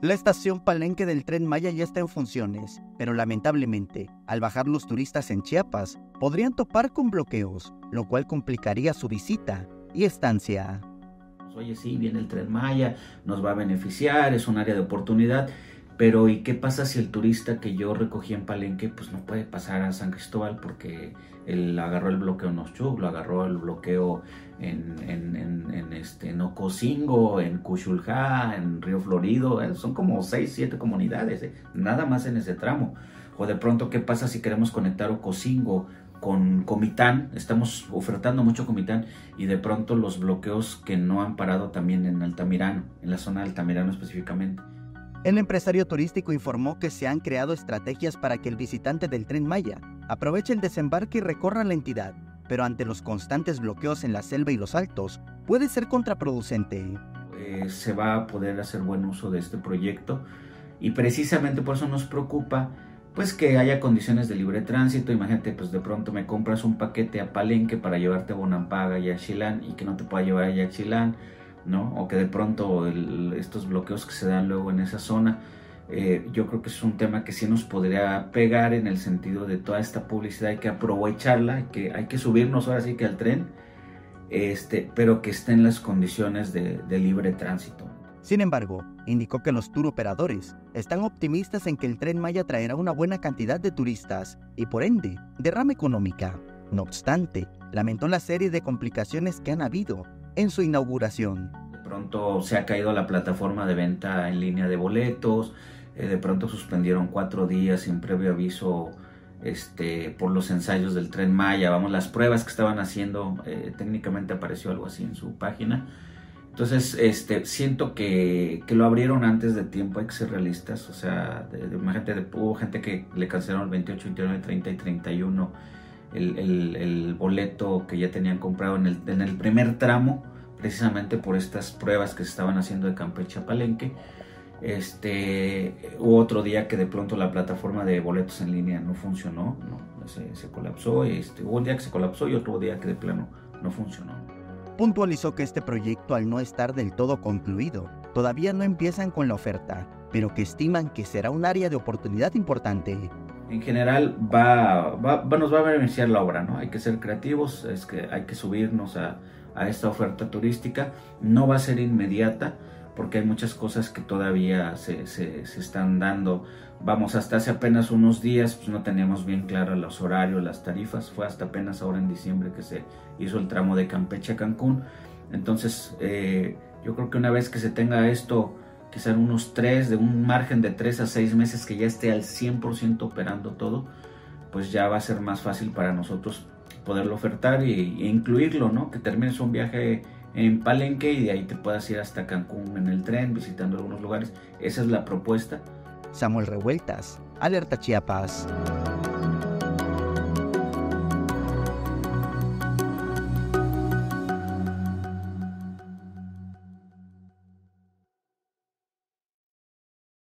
La estación Palenque del tren Maya ya está en funciones, pero lamentablemente, al bajar los turistas en Chiapas, podrían topar con bloqueos, lo cual complicaría su visita y estancia. Oye, sí, viene el tren Maya, nos va a beneficiar, es un área de oportunidad, pero ¿y qué pasa si el turista que yo recogí en Palenque pues no puede pasar a San Cristóbal porque él agarró el bloqueo en Oshchuk, lo agarró el bloqueo en, en, en, este, en Ocosingo, en Cuchulja, en Río Florido, eh, son como 6, 7 comunidades, eh, nada más en ese tramo. O de pronto, ¿qué pasa si queremos conectar Ocosingo con Comitán? Estamos ofertando mucho Comitán y de pronto los bloqueos que no han parado también en Altamirano, en la zona de Altamirano específicamente. El empresario turístico informó que se han creado estrategias para que el visitante del tren Maya aproveche el desembarque y recorra la entidad, pero ante los constantes bloqueos en la selva y los altos, puede ser contraproducente. Eh, se va a poder hacer buen uso de este proyecto y precisamente por eso nos preocupa pues que haya condiciones de libre tránsito. Imagínate, pues de pronto me compras un paquete a Palenque para llevarte a Bonampaga y a Chilán y que no te pueda llevar a Chilán, ¿no? O que de pronto estos bloqueos que se dan luego en esa zona eh, yo creo que es un tema que sí nos podría pegar en el sentido de toda esta publicidad, hay que aprovecharla, hay que, hay que subirnos ahora sí que al tren, este, pero que esté en las condiciones de, de libre tránsito. Sin embargo, indicó que los tour operadores están optimistas en que el tren Maya traerá una buena cantidad de turistas y por ende derrama económica. No obstante, lamentó la serie de complicaciones que han habido en su inauguración. De pronto se ha caído la plataforma de venta en línea de boletos, eh, de pronto suspendieron cuatro días sin previo aviso este, por los ensayos del tren Maya, vamos, las pruebas que estaban haciendo, eh, técnicamente apareció algo así en su página. Entonces, este, siento que, que, lo abrieron antes de tiempo, hay que ser realistas, o sea, de, de, gente, de, hubo gente que le cancelaron el 28, 29, 30 y 31 el, el, el boleto que ya tenían comprado en el, en el primer tramo, precisamente por estas pruebas que se estaban haciendo de Campeche a Palenque. Este, hubo otro día que de pronto la plataforma de boletos en línea no funcionó, no, se, se colapsó. Este, hubo un día que se colapsó y otro día que de plano no funcionó. Puntualizó que este proyecto, al no estar del todo concluido, todavía no empiezan con la oferta, pero que estiman que será un área de oportunidad importante. En general va, va, nos va a beneficiar la obra, ¿no? Hay que ser creativos, es que hay que subirnos a, a esta oferta turística. No va a ser inmediata, porque hay muchas cosas que todavía se, se, están dando. Vamos, hasta hace apenas unos días pues no teníamos bien claros los horarios, las tarifas. Fue hasta apenas ahora en diciembre que se hizo el tramo de Campeche a Cancún. Entonces, eh, yo creo que una vez que se tenga esto, quizá en unos tres, de un margen de tres a seis meses que ya esté al 100% operando todo, pues ya va a ser más fácil para nosotros poderlo ofertar e incluirlo, ¿no? Que termines un viaje en Palenque y de ahí te puedas ir hasta Cancún en el tren, visitando algunos lugares. Esa es la propuesta. Samuel Revueltas, Alerta Chiapas.